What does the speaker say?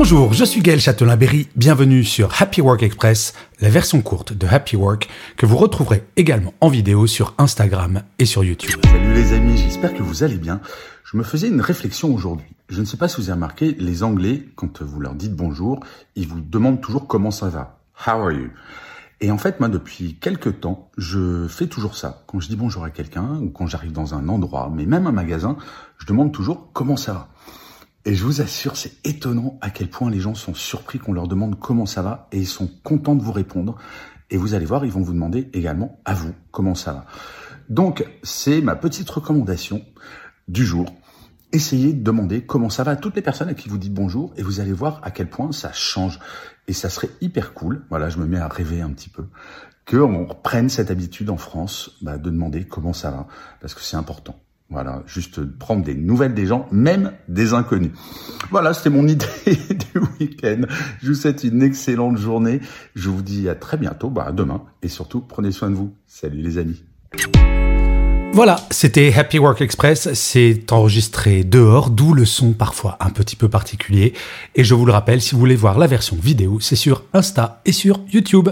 Bonjour, je suis Gaël Châtelain-Berry, bienvenue sur Happy Work Express, la version courte de Happy Work que vous retrouverez également en vidéo sur Instagram et sur YouTube. Salut les amis, j'espère que vous allez bien. Je me faisais une réflexion aujourd'hui. Je ne sais pas si vous avez remarqué, les Anglais, quand vous leur dites bonjour, ils vous demandent toujours comment ça va. How are you? Et en fait, moi, depuis quelques temps, je fais toujours ça. Quand je dis bonjour à quelqu'un, ou quand j'arrive dans un endroit, mais même un magasin, je demande toujours comment ça va. Et je vous assure, c'est étonnant à quel point les gens sont surpris qu'on leur demande comment ça va et ils sont contents de vous répondre. Et vous allez voir, ils vont vous demander également à vous comment ça va. Donc, c'est ma petite recommandation du jour. Essayez de demander comment ça va à toutes les personnes à qui vous dites bonjour et vous allez voir à quel point ça change. Et ça serait hyper cool, voilà, je me mets à rêver un petit peu, qu'on reprenne cette habitude en France bah, de demander comment ça va, parce que c'est important. Voilà, juste prendre des nouvelles des gens, même des inconnus. Voilà, c'était mon idée du week-end. Je vous souhaite une excellente journée. Je vous dis à très bientôt, bah demain. Et surtout, prenez soin de vous. Salut les amis. Voilà, c'était Happy Work Express. C'est enregistré dehors, d'où le son parfois un petit peu particulier. Et je vous le rappelle, si vous voulez voir la version vidéo, c'est sur Insta et sur YouTube.